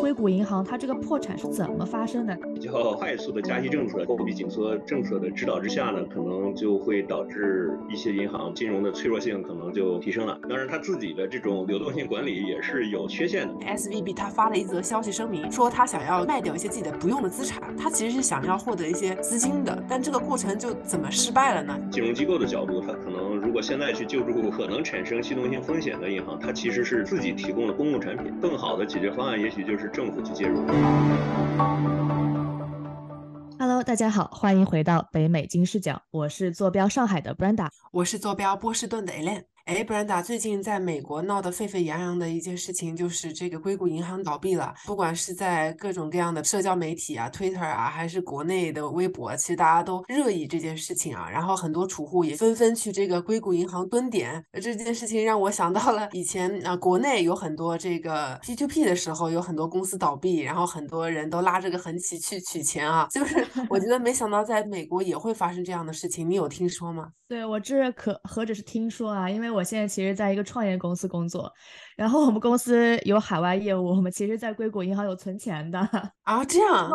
硅谷银行它这个破产是怎么发生的？比较快速的加息政策、货币紧缩政策的指导之下呢，可能就会导致一些银行金融的脆弱性可能就提升了。当然，它自己的这种流动性管理也是有缺陷的。S V B 它发了一则消息声明，说它想要卖掉一些自己的不用的资产，它其实是想要获得一些资金的，但这个过程就怎么失败了呢？金融机构的角度，它可能如果现在去救助可能产生系统性风险的银行，它其实是自己提供了公共产品，更好的解决方案也许就是政府去介入。Hello，大家好，欢迎回到北美金视角，我是坐标上海的 Brenda，我是坐标波士顿的 Ellen。哎，Brenda，最近在美国闹得沸沸扬扬的一件事情，就是这个硅谷银行倒闭了。不管是在各种各样的社交媒体啊，Twitter 啊，还是国内的微博，其实大家都热议这件事情啊。然后很多储户也纷纷去这个硅谷银行蹲点。这件事情让我想到了以前啊，国内有很多这个 P2P 的时候，有很多公司倒闭，然后很多人都拉着个横旗去取钱啊。就是 我觉得没想到在美国也会发生这样的事情，你有听说吗？对我这可何止是听说啊，因为我现在其实在一个创业公司工作，然后我们公司有海外业务，我们其实在硅谷银行有存钱的啊。这样，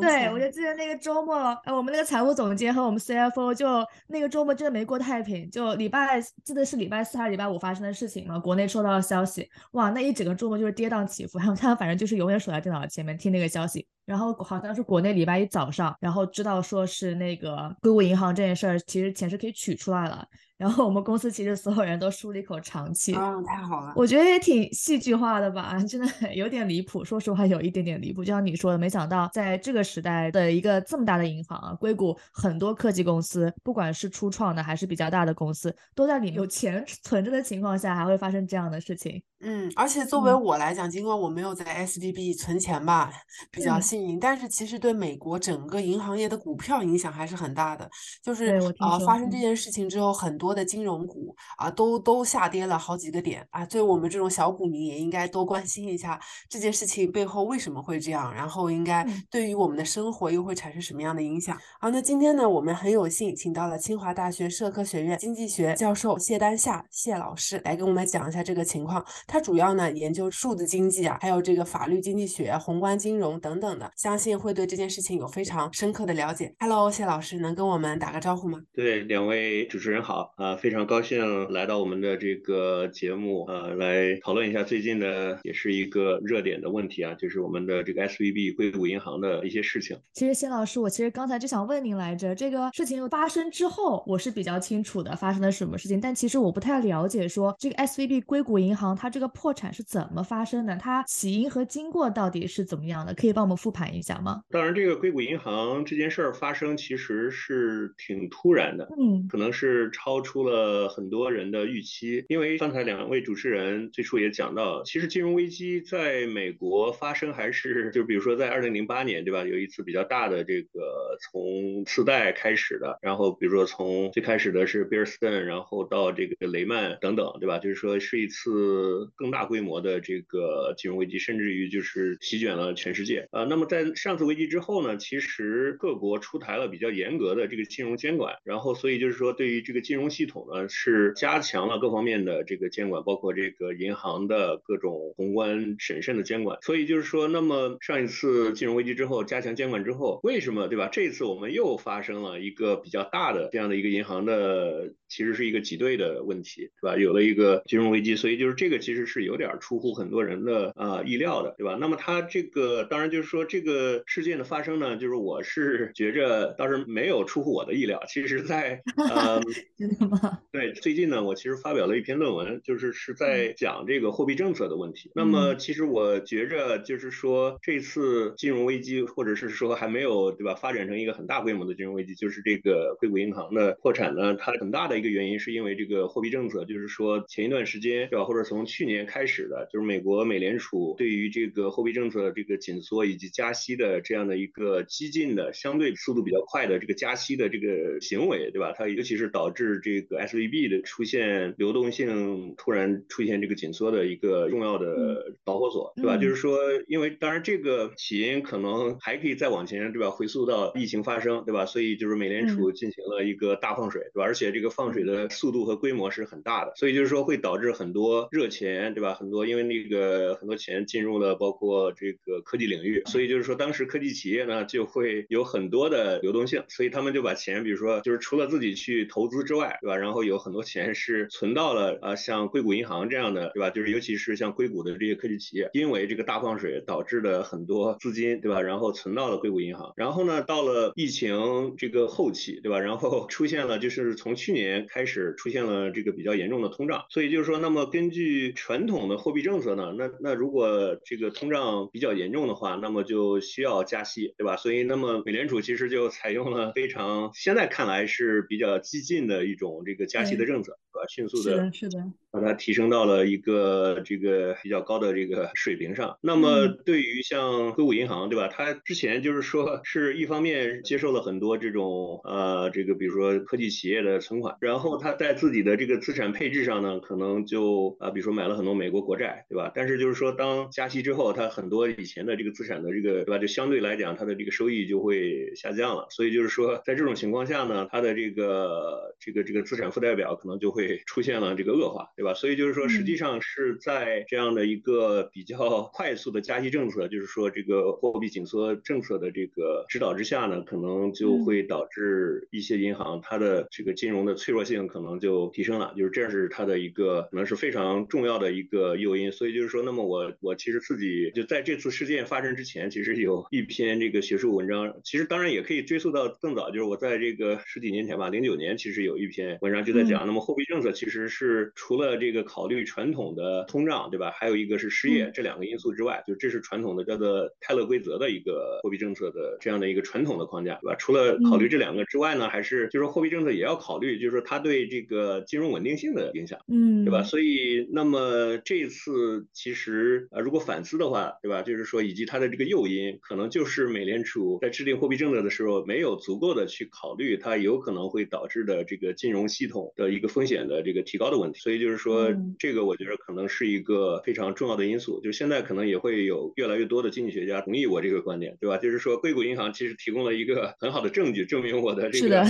对，我就记得那个周末，呃，我们那个财务总监和我们 CFO 就那个周末真的没过太平，就礼拜记得是礼拜四还是礼拜五发生的事情嘛，国内收到了消息，哇，那一整个周末就是跌宕起伏，然后他反正就是永远守在电脑前面听那个消息，然后好像是国内礼拜一早上，然后知道说是那个硅谷银行这件事儿，其实钱是可以取出来了。然后我们公司其实所有人都舒了一口长气啊，太好了！我觉得也挺戏剧化的吧，真的有点离谱。说实话，有一点点离谱。就像你说的，没想到在这个时代的一个这么大的银行啊，硅谷很多科技公司，不管是初创的还是比较大的公司，都在里面有钱存着的情况下，还会发生这样的事情。嗯，而且作为我来讲，尽管我没有在 S B B 存钱吧，比较幸运，但是其实对美国整个银行业的股票影响还是很大的。就是啊，发生这件事情之后，很多的金融股啊都都下跌了好几个点啊。对我们这种小股民也应该多关心一下这件事情背后为什么会这样，然后应该对于我们的生活又会产生什么样的影响啊？那今天呢，我们很有幸请到了清华大学社科学院经济学教授谢丹夏谢老师来跟我们讲一下这个情况。他主要呢研究数字经济啊，还有这个法律经济学、宏观金融等等的，相信会对这件事情有非常深刻的了解。Hello，谢老师，能跟我们打个招呼吗？对，两位主持人好啊，非常高兴来到我们的这个节目啊，来讨论一下最近的也是一个热点的问题啊，就是我们的这个 S V B 硅谷银行的一些事情。其实谢老师，我其实刚才就想问您来着，这个事情发生之后，我是比较清楚的发生了什么事情，但其实我不太了解说这个 S V B 硅谷银行它这个破产。是怎么发生的？它起因和经过到底是怎么样的？可以帮我们复盘一下吗？当然，这个硅谷银行这件事儿发生其实是挺突然的，嗯，可能是超出了很多人的预期。因为刚才两位主持人最初也讲到，其实金融危机在美国发生还是 就比如说在二零零八年，对吧？有一次比较大的这个从次贷开始的，然后比如说从最开始的是比尔斯顿，然后到这个雷曼等等，对吧？就是说是一次更大。规模的这个金融危机，甚至于就是席卷了全世界啊。那么在上次危机之后呢，其实各国出台了比较严格的这个金融监管，然后所以就是说对于这个金融系统呢，是加强了各方面的这个监管，包括这个银行的各种宏观审慎的监管。所以就是说，那么上一次金融危机之后加强监管之后，为什么对吧？这次我们又发生了一个比较大的这样的一个银行的，其实是一个挤兑的问题，对吧？有了一个金融危机，所以就是这个其是有点。出乎很多人的呃意料的，对吧？那么它这个当然就是说这个事件的发生呢，就是我是觉着倒是没有出乎我的意料。其实，在呃，真的吗？对，最近呢，我其实发表了一篇论文，就是是在讲这个货币政策的问题。那么，其实我觉着就是说这次金融危机，或者是说还没有对吧，发展成一个很大规模的金融危机，就是这个硅谷银行的破产呢，它很大的一个原因是因为这个货币政策，就是说前一段时间对吧，或者从去年开始。始的就是美国美联储对于这个货币政策这个紧缩以及加息的这样的一个激进的相对速度比较快的这个加息的这个行为，对吧？它尤其是导致这个 S V B 的出现流动性突然出现这个紧缩的一个重要的导火索，对吧？就是说，因为当然这个起因可能还可以再往前，对吧？回溯到疫情发生，对吧？所以就是美联储进行了一个大放水，对吧？而且这个放水的速度和规模是很大的，所以就是说会导致很多热钱。钱，对吧？很多因为那个很多钱进入了包括这个科技领域，所以就是说当时科技企业呢就会有很多的流动性，所以他们就把钱，比如说就是除了自己去投资之外，对吧？然后有很多钱是存到了啊像硅谷银行这样的，对吧？就是尤其是像硅谷的这些科技企业，因为这个大放水导致的很多资金，对吧？然后存到了硅谷银行，然后呢到了疫情这个后期，对吧？然后出现了就是从去年开始出现了这个比较严重的通胀，所以就是说，那么根据传统的货币政策呢，那那如果这个通胀比较严重的话，那么就需要加息，对吧？所以那么美联储其实就 采用了非常现在看来是比较激进的一种这个加息的政策，对吧？迅速的，是的，把它提升到了一个这个比较高的这个水平上。那么对于像硅谷银行，对吧？它之前就是说是一方面接受了很多这种呃这个比如说科技企业的存款，然后它在自己的这个资产配置上呢，可能就啊比如说买了很多美国国债，对吧？但是就是说当加息之后，它很多以前的这个资产的这个对吧？就相对来讲它的这个收益就会下降了。所以就是说在这种情况下呢，它的这个这个这个资产负债表可能就会出现了这个恶化，对吧？所以就是说实际上是在这样的一个比较 快速的加息政策，就是说这个货币紧缩政策的这个指导之下呢，可能就会导致一些银行它的这个金融的脆弱性可能就提升了，就是这是它的一个可能是非常重要的一个诱因。所以就是说，那么我我其实自己就在这次事件发生之前，其实有一篇这个学术文章，其实当然也可以追溯到更早，就是我在这个十几年前吧，零九年其实有一篇文章就在讲，那么货币政策其实是除了这个考虑传统的通胀，对吧？还有一个是失业这两个因素之外，就这是传统的叫做泰勒规则的一个货币政策的这样的一个传统的框架，对吧？除了考虑这两个之外呢，还是就是货币政策也要考虑，就是说它对这个金融稳定性的影响，嗯，对吧？所以那么这次其实啊，如果反思的话，对吧？就是说以及它的这个诱因，可能就是美联储在制定货币政策的时候没有足够的去考虑它有可能会导致的这个金融系统的一个风险的这个提高的问题。所以就是说这个我觉得可能是一个非常重要的因素。就现在可能也会有越来越多的经济学家同意我这个观点，对吧？就是说硅谷银行其实提供了一个很好的证据，证明我的这个。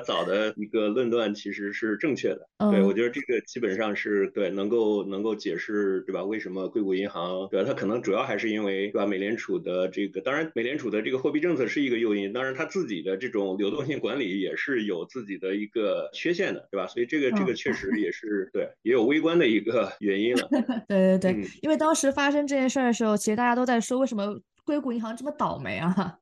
早的一个论断其实是正确的，对我觉得这个基本上是对能够能够解释对吧？为什么硅谷银行对吧？它可能主要还是因为对吧？美联储的这个，当然美联储的这个货币政策是一个诱因，当然它自己的这种流动性管理也是有自己的一个缺陷的，对吧？所以这个这个确实也是对也有微观的一个原因了。对对对，因为当时发生这件事儿的时候，其实大家都在说为什么硅谷银行这么倒霉啊？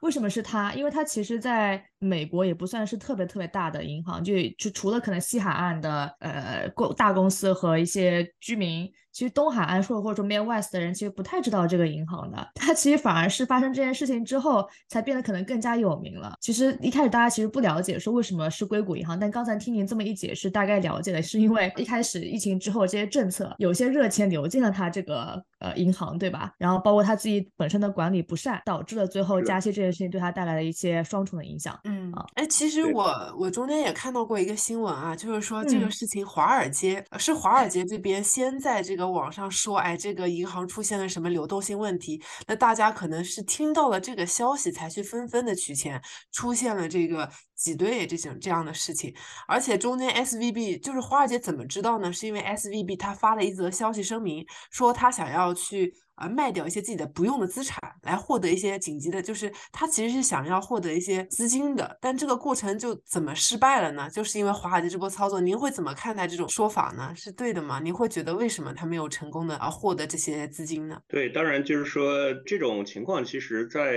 为什么是他？因为他其实在。美国也不算是特别特别大的银行，就就除了可能西海岸的呃公大公司和一些居民，其实东海岸或者或者说 Main West 的人其实不太知道这个银行的。它其实反而是发生这件事情之后，才变得可能更加有名了。其实一开始大家其实不了解说为什么是硅谷银行，但刚才听您这么一解释，大概了解了，是因为一开始疫情之后这些政策，有些热钱流进了它这个呃银行，对吧？然后包括他自己本身的管理不善，导致了最后加息这件事情对他带来了一些双重的影响。嗯，哎，其实我我中间也看到过一个新闻啊，就是说这个事情，华尔街是华尔街这边先在这个网上说，哎，这个银行出现了什么流动性问题，那大家可能是听到了这个消息才去纷纷的取钱，出现了这个挤兑这种这样的事情，而且中间 S V B 就是华尔街怎么知道呢？是因为 S V B 他发了一则消息声明，说他想要去。而，卖掉一些自己的不用的资产，来获得一些紧急的，就是他其实是想要获得一些资金的，但这个过程就怎么失败了呢？就是因为华尔街这波操作，您会怎么看待这种说法呢？是对的吗？您会觉得为什么他没有成功的啊获得这些资金呢？对，当然就是说这种情况，其实在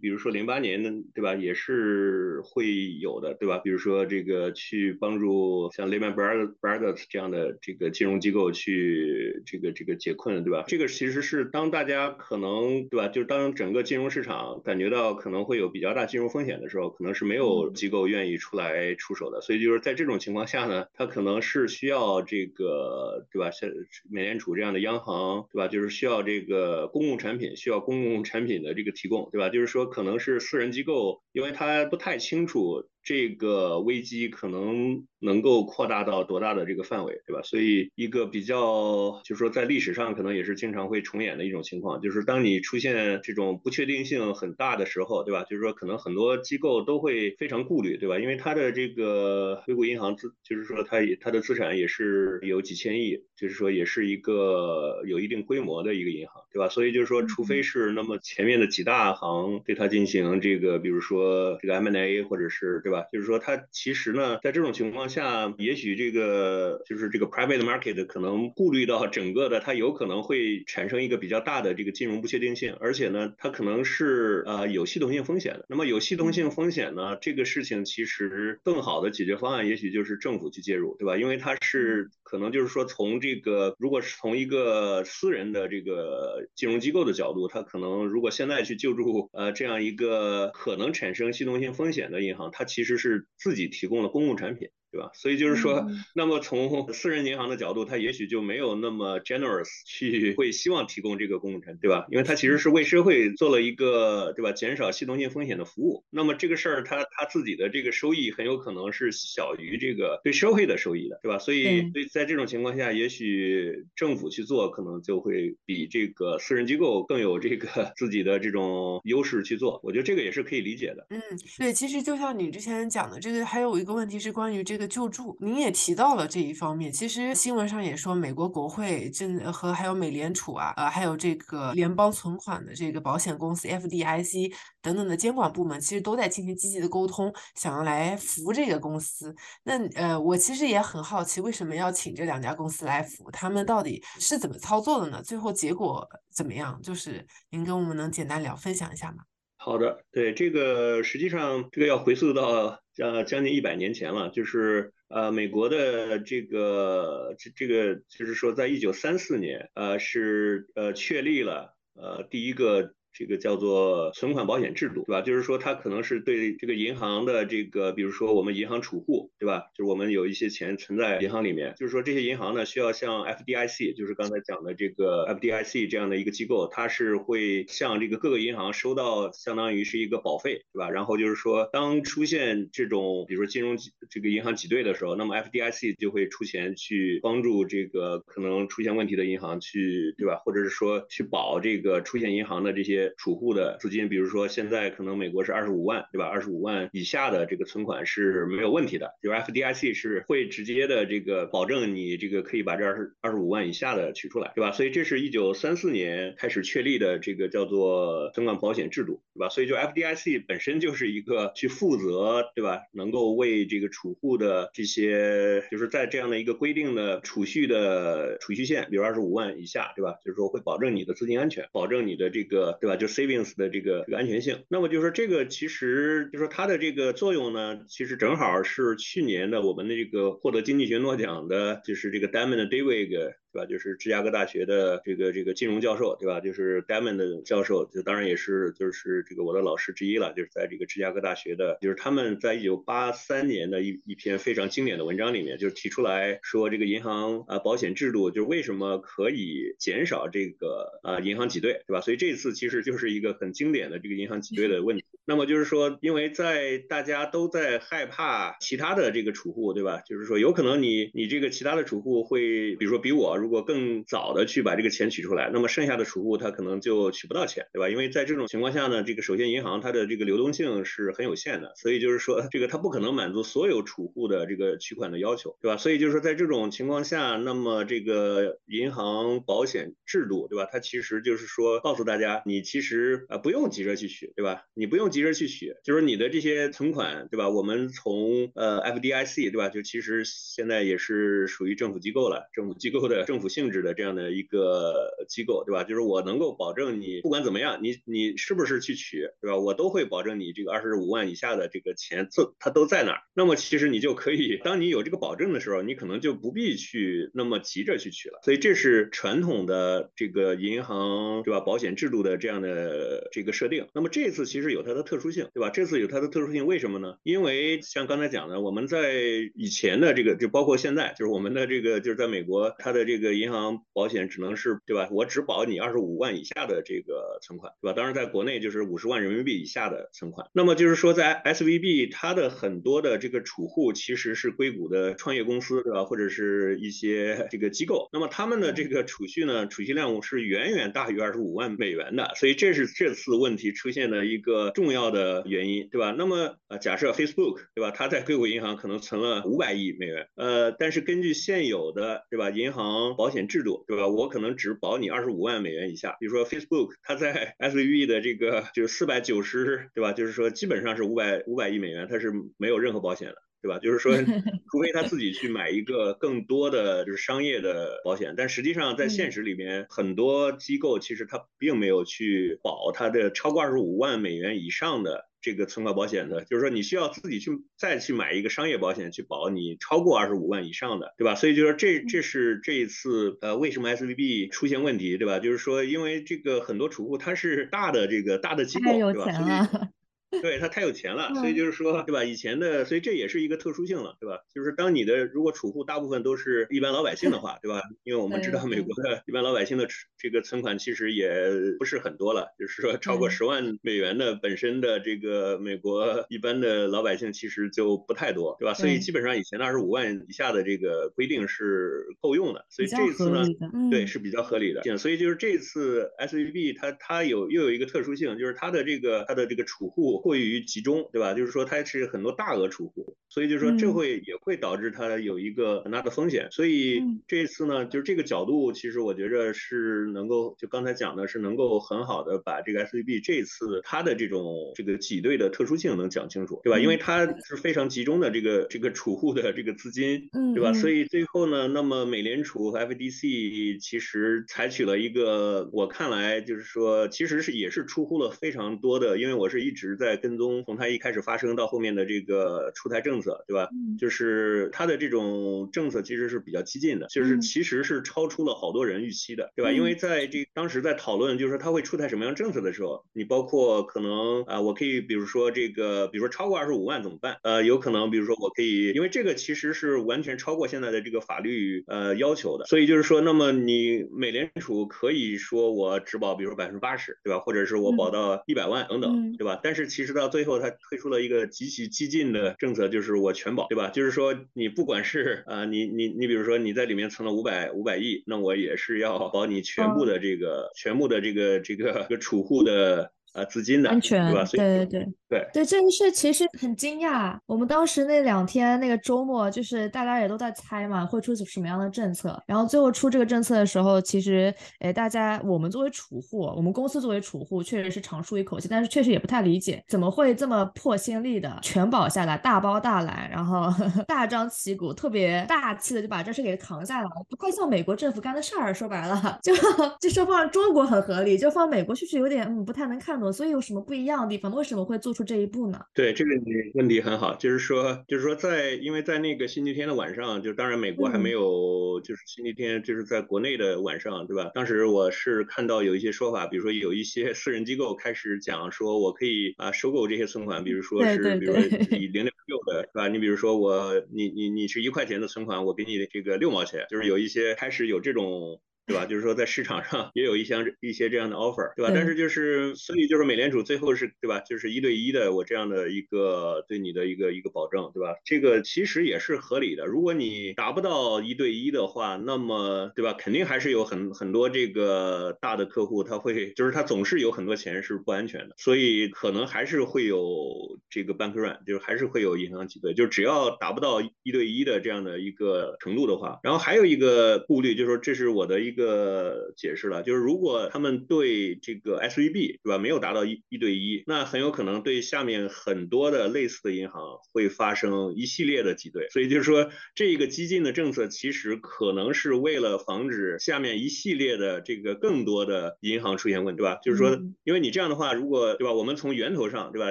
比如说零八年的，对吧，也是会有的，对吧？比如说这个去帮助像 Lehman Brothers 这样的这个金融机构去这个这个解困，对吧？这个其实是。当大家可能对吧，就是当整个金融市场感觉到可能会有比较大金融风险的时候，可能是没有机构愿意出来出手的。所以就是在这种情况下呢，它可能是需要这个对吧，像美联储这样的央行对吧，就是需要这个公共产品，需要公共产品的这个提供对吧？就是说可能是私人机构，因为他不太清楚。这个危机可能能够扩大到多大的这个范围，对吧？所以一个比较，就是说在历史上可能也是经常会重演的一种情况，就是当你出现这种不确定性很大的时候，对吧？就是说可能很多机构都会非常顾虑，对吧？因为它的这个硅谷银行资，就是说它也它的资产也是有几千亿，就是说也是一个有一定规模的一个银行，对吧？所以就是说，除非是那么前面的几大行对它进行这个，比如说这个 M&A 或者是对吧？就是说它其实呢，在这种情况下，也许这个就是这个 private market 可能顾虑到整个的，它有可能会产生一个比较大的这个金融不确定性，而且呢，它可能是呃有系统性风险的。那么有系统性风险呢，这个事情其实更好的解决方案，也许就是政府去介入，对吧？因为它是可能就是说从这个，如果是从一个私人的这个金融机构的角度，它可能如果现在去救助呃这样一个可能产生系统性风险的银行，它其其实是自己提供了公共产品。对吧？所以就是说，那么从私人银行的角度，他也许就没有那么 generous 去 会希望提供这个工程，对吧？因为他其实是为社会做了一个，对吧？减少系统性风险的服务。那么这个事儿，他他自己的这个收益很有可能是小于这个对社会的收益的，对吧？所以，所以在这种情况下，也许政府去做，可能就会比这个私人机构更有这个 自己的这种优势去做。我觉得这个也是可以理解的。嗯，对，其实就像你之前讲的，这个还有一个问题是关于这。个这个救助，您也提到了这一方面。其实新闻上也说，美国国会正和还有美联储啊，呃，还有这个联邦存款的这个保险公司 FDIC 等等的监管部门，其实都在进行积极的沟通，想要来扶这个公司。那呃，我其实也很好奇，为什么要请这两家公司来扶？他们到底是怎么操作的呢？最后结果怎么样？就是您跟我们能简单聊分享一下吗？好的，对这个实际上这个要回溯到将将近一百年前了，就是呃美国的这个这这个就是说在一九三四年呃是呃确立了呃第一个。这个叫做存款保险制度，对吧？就是说，它可能是对这个银行的这个，比如说我们银行储户，对吧？就是我们有一些钱存在银行里面，就是说这些银行呢，需要向 FDIC，就是刚才讲的这个 FDIC 这样的一个机构，它是会向这个各个银行收到相当于是一个保费，对吧？然后就是说，当出现这种比如说金融这个银行挤兑的时候，那么 FDIC 就会出钱去帮助这个可能出现问题的银行去，对吧？或者是说去保这个出现银行的这些。储户的资金，比如说现在可能美国是二十五万，对吧？二十五万以下的这个存款是没有问题的，就是 FDIC 是会直接的这个保证你这个可以把这二十二十五万以下的取出来，对吧？所以这是一九三四年开始确立的这个叫做存款保险制度，对吧？所以就 FDIC 本身就是一个去负责，对吧？能够为这个储户的这些，就是在这样的一个规定的储蓄的储蓄线，比如二十五万以下，对吧？就是说会保证你的资金安全，保证你的这个，对吧？就 savings 的这个这个安全性，那么就是说这个其实就说它的这个作用呢，其实正好是去年的我们的这个获得经济学诺奖的，就是这个 Diamond David。对吧？就是芝加哥大学的这个这个金融教授，对吧？就是 Diamond 教授，就当然也是就是这个我的老师之一了。就是在这个芝加哥大学的，就是他们在一九八三年的一一篇非常经典的文章里面，就是提出来说这个银行啊保险制度，就是为什么可以减少这个啊银行挤兑，对吧？所以这次其实就是一个很经典的这个银行挤兑的问题。那么就是说，因为在大家都在害怕其他的这个储户，对吧？就是说有可能你你这个其他的储户会，比如说比我。如果更早的去把这个钱取出来，那么剩下的储户他可能就取不到钱，对吧？因为在这种情况下呢，这个首先银行它的这个流动性是很有限的，所以就是说这个它不可能满足所有储户的这个取款的要求，对吧？所以就是说在这种情况下，那么这个银行保险制度，对吧？它其实就是说告诉大家，你其实啊不用急着去取，对吧？你不用急急着去取，就是你的这些存款，对吧？我们从呃 FDIC，对吧？就其实现在也是属于政府机构了，政府机构的。政府性质的这样的一个机构，对吧？就是我能够保证你不管怎么样，你你是不是去取，对吧？我都会保证你这个二十五万以下的这个钱，这它都在哪儿。那么其实你就可以，当你有这个保证的时候，你可能就不必去那么急着去取了。所以这是传统的这个银行，对吧？保险制度的这样的这个设定。那么这次其实有它的特殊性，对吧？这次有它的特殊性，为什么呢？因为像刚才讲的，我们在以前的这个，就包括现在，就是我们的这个，就是在美国，它的这个银行保险只能是，对吧？我只保你二十五万以下的这个存款，对吧？当然，在国内就是五十万人民币以下的存款。那么就是说，在 S V B 它的很多的这个储户其实是硅谷的创业公司，对吧？或者是一些这个机构，那么他们的这个储蓄呢，储蓄量是远远大于二十五万美元的，所以这是这次问题出现的一个重要要的原因，对吧？那么呃，假设 Facebook，对吧？它在硅谷银行可能存了五百亿美元，呃，但是根据现有的，对吧？银行保险制度，对吧？我可能只保你二十五万美元以下。比如说 Facebook，它在 S V B 的这个就是四百九十，对吧？就是说基本上是五百五百亿美元，它是没有任何保险的。对吧？就是说，除非他自己去买一个更多的就是商业的保险，但实际上在现实里面，很多机构其实他并没有去保他的超过二十五万美元以上的这个存款保险的。就是说，你需要自己去再去买一个商业保险去保你超过二十五万以上的，对吧？所以就说这这是这一次呃为什么 S V B 出现问题，对吧？就是说因为这个很多储户他是大的这个大的机构，对吧？所以对他太有钱了，所以就是说，对吧？以前的，所以这也是一个特殊性了，对吧？就是当你的如果储户大部分都是一般老百姓的话，对吧？因为我们知道美国的一般老百姓的这个存款其实也不是很多了，就是说超过十万美元的本身的这个美国一般的老百姓其实就不太多，对吧？所以基本上以前的二十五万以下的这个规定是够用的，所以这次呢，对是比较合理的。所以就是这次 S V B 它它有又有一个特殊性，就是它的这个它的这个储户。过于集中，对吧？就是说它是很多大额储户，所以就是说这会也会导致它有一个很大的风险。所以这次呢，就是这个角度，其实我觉着是能够，就刚才讲的是能够很好的把这个 S V B 这次它的这种这个挤兑的特殊性能讲清楚，对吧？因为它是非常集中的这个这个储户的这个资金，对吧？所以最后呢，那么美联储和 F D C 其实采取了一个，我看来就是说，其实是也是出乎了非常多的，因为我是一直在。在跟踪从它一开始发生到后面的这个出台政策，对吧？就是它的这种政策其实是比较激进的，就是其实是超出了好多人预期的，对吧？因为在这当时在讨论，就是说它会出台什么样政策的时候，你包括可能啊，我可以比如说这个，比如说超过二十五万怎么办？呃，有可能比如说我可以，因为这个其实是完全超过现在的这个法律呃要求的，所以就是说，那么你美联储可以说我只保比如说百分之八十，对吧？或者是我保到一百万等等，对吧？但是。其实到最后，他推出了一个极其激进的政策，就是我全保，对吧？就是说，你不管是啊，你你你，比如说你在里面存了五百五百亿，那我也是要保你全部的这个全部的这个这个个储户的。啊，资金的安全，对吧？对对对对对，这个事其实很惊讶。我们当时那两天那个周末，就是大家也都在猜嘛，会出什么样的政策。然后最后出这个政策的时候，其实，哎，大家我们作为储户，我们公司作为储户，确实是长舒一口气，但是确实也不太理解，怎么会这么破先例的全保下来，大包大揽，然后 大张旗鼓，特别大气的就把这事给扛下来，不太像美国政府干的事儿。说白了，就就说放中国很合理，就放美国确实有点嗯不太能看懂。所以有什么不一样的地方？为什么会做出出这一步呢？对，这个你问题很好，就是说，就是说，在因为在那个星期天的晚上，就当然美国还没有，就是星期天就是在国内的晚上，对吧？当时我是看到有一些说法，比如说有一些私人机构开始讲说，我可以啊收购这些存款，比如说是，比如说以零点六的，是吧？你比如说我，你你你是一块钱的存款，我给你这个六毛钱，就是有一些开始有这种。对吧？就是说，在市场上也有一些一些这样的 offer，对吧？但是就是，所以就是美联储最后是对吧？就是一对一的我这样的一个对你的一个一个保证，对吧？这个其实也是合理的。如果你达不到一对一的话，那么对吧？肯定还是有很很多这个大的客户，他会就是他总是有很多钱是不安全的，所以可能还是会有这个 bank run，就是还是会有银行挤兑。就只要达不到一对一的这样的一个程度的话，然后还有一个顾虑就是说，这是我的一。个解释了，就是如果他们对这个 S V B 对吧没有达到一一对一，那很有可能对下面很多的类似的银行会发生一系列的挤兑。所以就是说，这个激进的政策其实可能是为了防止下面一系列的这个更多的银行出现问题，对吧？就是说，因为你这样的话，如果对吧，我们从源头上对吧，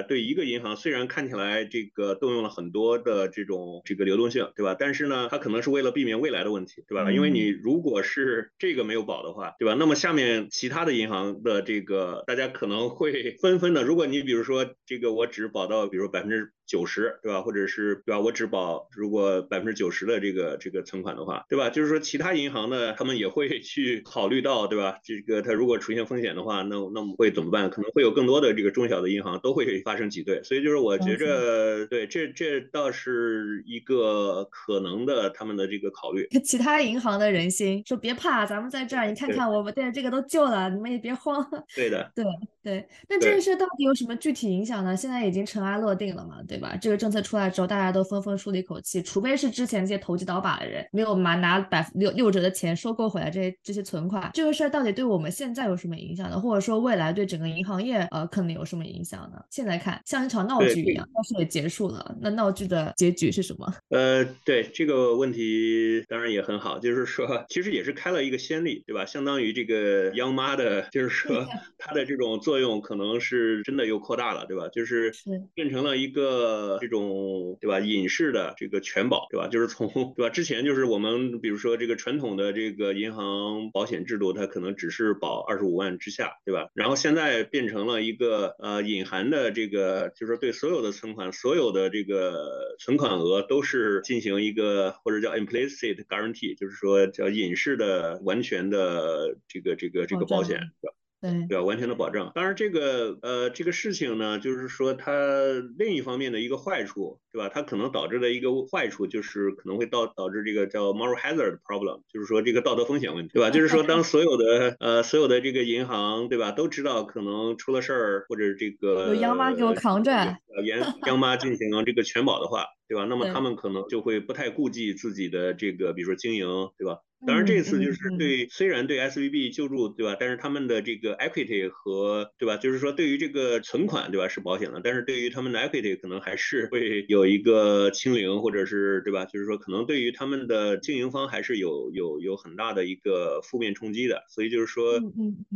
对一个银行虽然看起来这个动用了很多的这种这个流动性，对吧？但是呢，它可能是为了避免未来的问题，对吧？因为你如果是这个。个没有保的话，对吧？那么下面其他的银行的这个，大家可能会 纷纷的，如果你比如说这个我只保到，比如百分之。九十对吧？或者是对吧？我只保如果百分之九十的这个这个存款的话，对吧？就是说其他银行呢，他们也会去考虑到，对吧？这个它如果出现风险的话，那那我们会怎么办？可能会有更多的这个中小的银行都会发生挤兑，所以就是我觉着，对这这倒是一个可能的他们的这个考虑。其他银行的人心说别怕，咱们在这儿，你看看我们对这个都救了，你们也别慌。对的，对对。那这个事到底有什么具体影响呢？现在已经尘埃落定了嘛，对。吧，这个政策出来之后，大家都纷纷舒了一口气，除非是之前这些投机倒把的人没有拿拿百分六六折的钱收购回来这些这些存款，这个事儿到底对我们现在有什么影响呢？或者说未来对整个银行业呃可能有什么影响呢？现在看像一场闹剧一样，但是也结束了，那闹剧的结局是什么？呃，对这个问题当然也很好，就是说其实也是开了一个先例，对吧？相当于这个央妈的，就是说它的这种作用可能是真的又扩大了，对吧？就是变成了一个。呃，这种对吧，隐式的这个全保，对吧？就是从对吧，之前就是我们比如说这个传统的这个银行保险制度，它可能只是保二十五万之下，对吧？然后现在变成了一个呃隐含的这个，就是对所有的存款，所有的这个存款额都是进行一个或者叫 implicit guarantee，就是说叫隐式的完全的这个这个这个保险，对吧？对，吧完全的保证。当然，这个呃，这个事情呢，就是说它另一方面的一个坏处，对吧？它可能导致的一个坏处就是可能会导导致这个叫 moral hazard problem，就是说这个道德风险问题，对吧？就是说当所有的呃所有的这个银行，对吧，都知道可能出了事儿或者这个有央妈给我扛着，央 央妈进行这个全保的话，对吧？那么他们可能就会不太顾忌自己的这个，比如说经营，对吧？当然，这次就是对，虽然对 S V B 救助，对吧？但是他们的这个 equity 和，对吧？就是说对于这个存款，对吧？是保险的，但是对于他们的 equity 可能还是会有一个清零，或者是，对吧？就是说可能对于他们的经营方还是有有有很大的一个负面冲击的。所以就是说，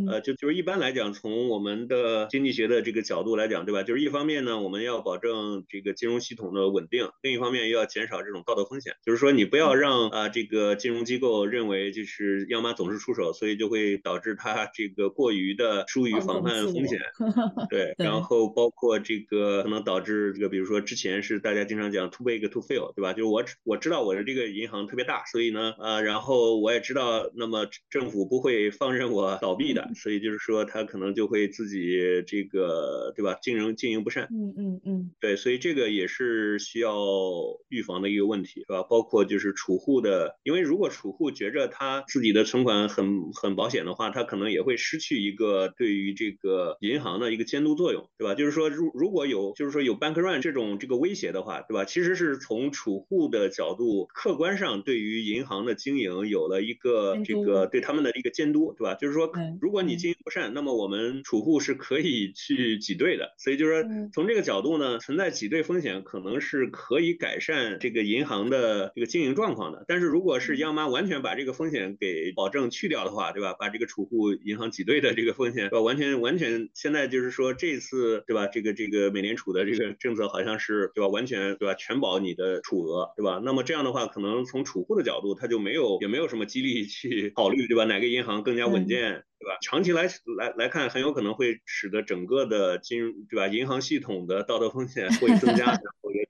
呃，就就是一般来讲，从我们的经济学的这个角度来讲，对吧？就是一方面呢，我们要保证这个金融系统的稳定，另一方面又要减少这种道德风险，就是说你不要让啊这个金融机构。认为就是央妈总是出手，所以就会导致他这个过于的疏于防范风险，对，然后包括这个可能导致这个，比如说之前是大家经常讲 too big to fail，对吧？就是我我知道我的这个银行特别大，所以呢，呃，然后我也知道，那么政府不会放任我倒闭的，所以就是说他可能就会自己这个，对吧？经营经营不善，嗯嗯嗯，对，所以这个也是需要预防的一个问题，是吧？包括就是储户的，因为如果储户。觉着他自己的存款很很保险的话，他可能也会失去一个对于这个银行的一个监督作用，对吧？就是说，如如果有就是说有 bank run 这种这个威胁的话，对吧？其实是从储户的角度，客观上对于银行的经营有了一个这个对他们的一个监督，对吧？就是说，如果你经营不善，那么我们储户是可以去挤兑的。所以就是说，从这个角度呢，存在挤兑风险，可能是可以改善这个银行的这个经营状况的。但是如果是央妈完全把把这个风险给保证去掉的话，对吧？把这个储户银行挤兑的这个风险，对吧？完全完全，现在就是说这次，对吧？这个这个美联储的这个政策好像是，对吧？完全，对吧？全保你的储额，对吧？那么这样的话，可能从储户的角度，他就没有也没有什么激励去考虑，对吧？哪个银行更加稳健？对吧？长期来来来看，很有可能会使得整个的金融，对吧？银行系统的道德风险会增加，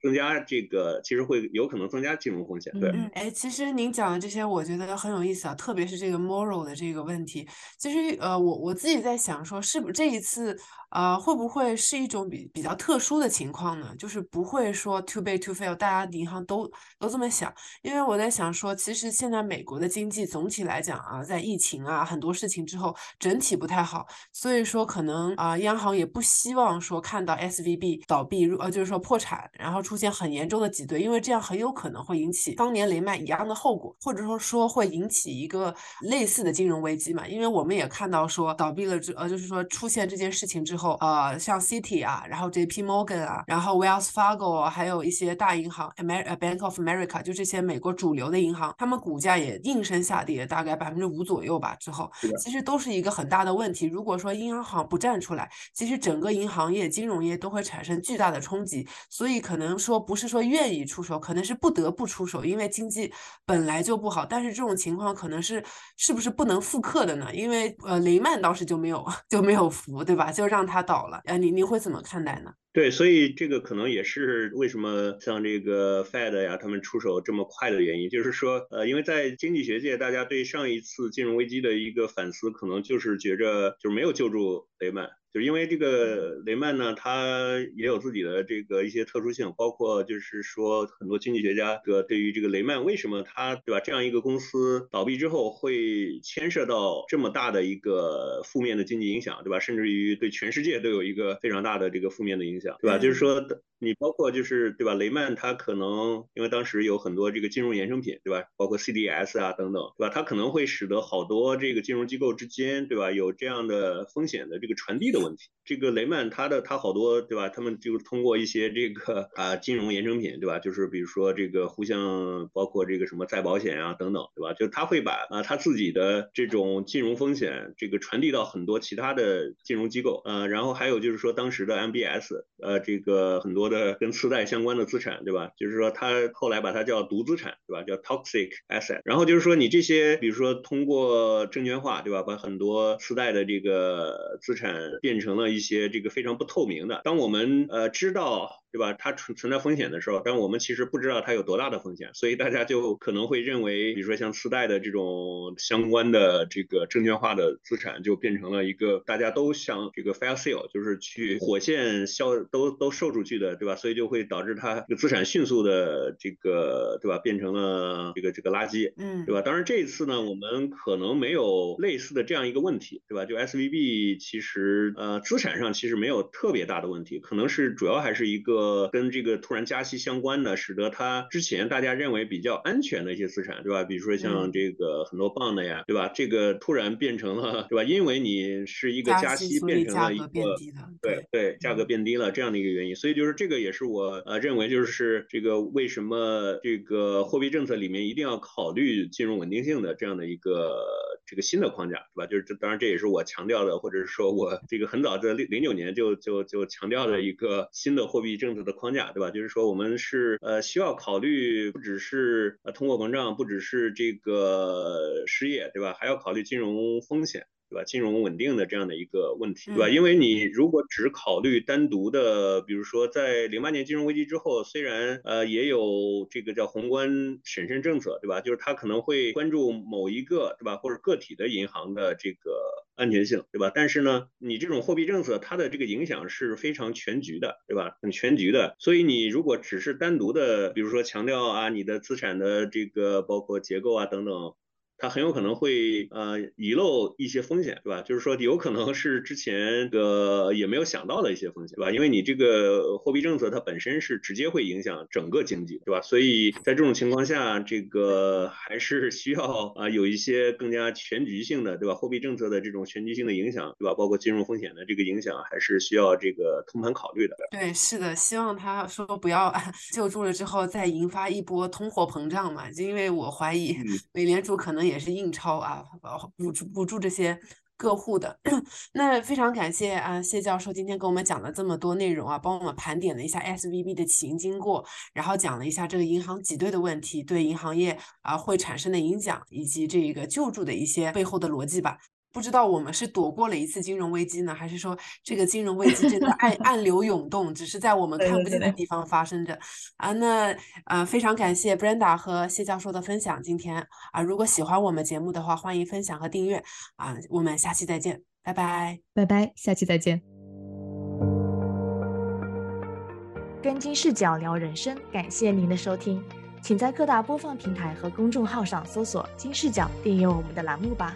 增加这个其实会有可能增加金融风险。对，哎，其实您讲的这些，我觉得很有意思啊，特别是这个 moral 的这个问题。其实，呃，我我自己在想说，是不是这一次？呃，会不会是一种比比较特殊的情况呢？就是不会说 too big to fail，大家银行都都这么想。因为我在想说，其实现在美国的经济总体来讲啊，在疫情啊很多事情之后，整体不太好，所以说可能啊，央行也不希望说看到 S V B 倒闭，呃，就是说破产，然后出现很严重的挤兑，因为这样很有可能会引起当年雷曼一样的后果，或者说说会引起一个类似的金融危机嘛。因为我们也看到说倒闭了之，呃，就是说出现这件事情之后。呃，像 City 啊，然后 J.P. Morgan 啊，然后 Wells Fargo，啊还有一些大银行，Amer Bank of America，就这些美国主流的银行，他们股价也应声下跌，大概百分之五左右吧。之后其实都是一个很大的问题。如果说银行不站出来，其实整个银行业、金融业都会产生巨大的冲击。所以可能说不是说愿意出手，可能是不得不出手，因为经济本来就不好。但是这种情况可能是是不是不能复刻的呢？因为呃，雷曼当时就没有 就没有服，对吧？就让他倒了。呃，你你会怎么看待呢？对，所以这个可能也是为什么像这个 Fed 呀，他们出手这么快的原因，就是说，呃，因为在经济学界，大家对上一次金融危机的一个反思，可能就是觉着就是没有救助雷曼。就是因为这个雷曼呢，他也有自己的这个一些特殊性，包括就是说很多经济学家个对于这个雷曼为什么他对吧这样一个公司倒闭之后会牵涉到这么大的一个负面的经济影响，对吧？甚至于对全世界都有一个非常大的这个负面的影响，对吧？就是说你包括就是对吧？雷曼他可能因为当时有很多这个金融衍生品，对吧？包括 CDS 啊等等，对吧？它可能会使得好多这个金融机构之间，对吧？有这样的风险的这个传递的。问题，这个雷曼他的他好多对吧？他们就是通过一些这个啊金融衍生品对吧？就是比如说这个互相包括这个什么再保险啊等等对吧？就他会把啊他自己的这种金融风险这个传递到很多其他的金融机构呃，然后还有就是说当时的 MBS 呃这个很多的跟次贷相关的资产对吧？就是说他后来把它叫毒资产对吧？叫 toxic asset。然后就是说你这些比如说通过证券化对吧？把很多次贷的这个资产变成了一些这个非常不透明的。当我们呃知道。对吧？它存存在风险的时候，但我们其实不知道它有多大的风险，所以大家就可能会认为，比如说像次贷的这种相关的这个证券化的资产，就变成了一个大家都想这个 fire sale，就是去火线销都都售出去的，对吧？所以就会导致它资产迅速的这个，对吧？变成了这个这个垃圾，嗯，对吧？当然这一次呢，我们可能没有类似的这样一个问题，对吧？就 S V B 其实呃资产上其实没有特别大的问题，可能是主要还是一个。呃，跟这个突然加息相关的，使得它之前大家认为比较安全的一些资产，对吧？比如说像这个很多棒的呀，对吧？这个突然变成了，对吧？因为你是一个加息，变成了一个对对，价格变低了这样的一个原因，所以就是这个也是我呃认为就是这个为什么这个货币政策里面一定要考虑金融稳定性的这样的一个这个新的框架，对吧？就是这当然这也是我强调的，或者是说我这个很早在零零九年就就就强调的一个新的货币政。的框架，对吧？就是说，我们是呃需要考虑，不只是呃通货膨胀，不只是这个失业，对吧？还要考虑金融风险。对吧？金融稳定的这样的一个问题，对吧？因为你如果只考虑单独的，比如说在零八年金融危机之后，虽然呃也有这个叫宏观审慎政策，对吧？就是它可能会关注某一个，对吧？或者个体的银行的这个安全性，对吧？但是呢，你这种货币政策它的这个影响是非常全局的，对吧？很全局的。所以你如果只是单独的，比如说强调啊你的资产的这个包括结构啊等等。它很有可能会呃遗漏一些风险，对吧？就是说有可能是之前的也没有想到的一些风险，对吧？因为你这个货币政策它本身是直接会影响整个经济，对吧？所以在这种情况下，这个还是需要啊有一些更加全局性的，对吧？货币政策的这种全局性的影响，对吧？包括金融风险的这个影响，还是需要这个通盘考虑的。对，是的，希望他说不要救助了之后再引发一波通货膨胀嘛，因为我怀疑美联储可能也。是印钞啊，补助补助这些客户的。那非常感谢啊，谢教授今天给我们讲了这么多内容啊，帮我们盘点了一下 S V B 的起因经过，然后讲了一下这个银行挤兑的问题对银行业啊会产生的影响，以及这个救助的一些背后的逻辑吧。不知道我们是躲过了一次金融危机呢，还是说这个金融危机真的暗 暗流涌动，只是在我们看不见的地方发生着啊？那呃，非常感谢 Brenda 和谢教授的分享。今天啊，如果喜欢我们节目的话，欢迎分享和订阅啊。我们下期再见，拜拜，拜拜，下期再见。跟金视角聊人生，感谢您的收听，请在各大播放平台和公众号上搜索“金视角”，订阅我们的栏目吧。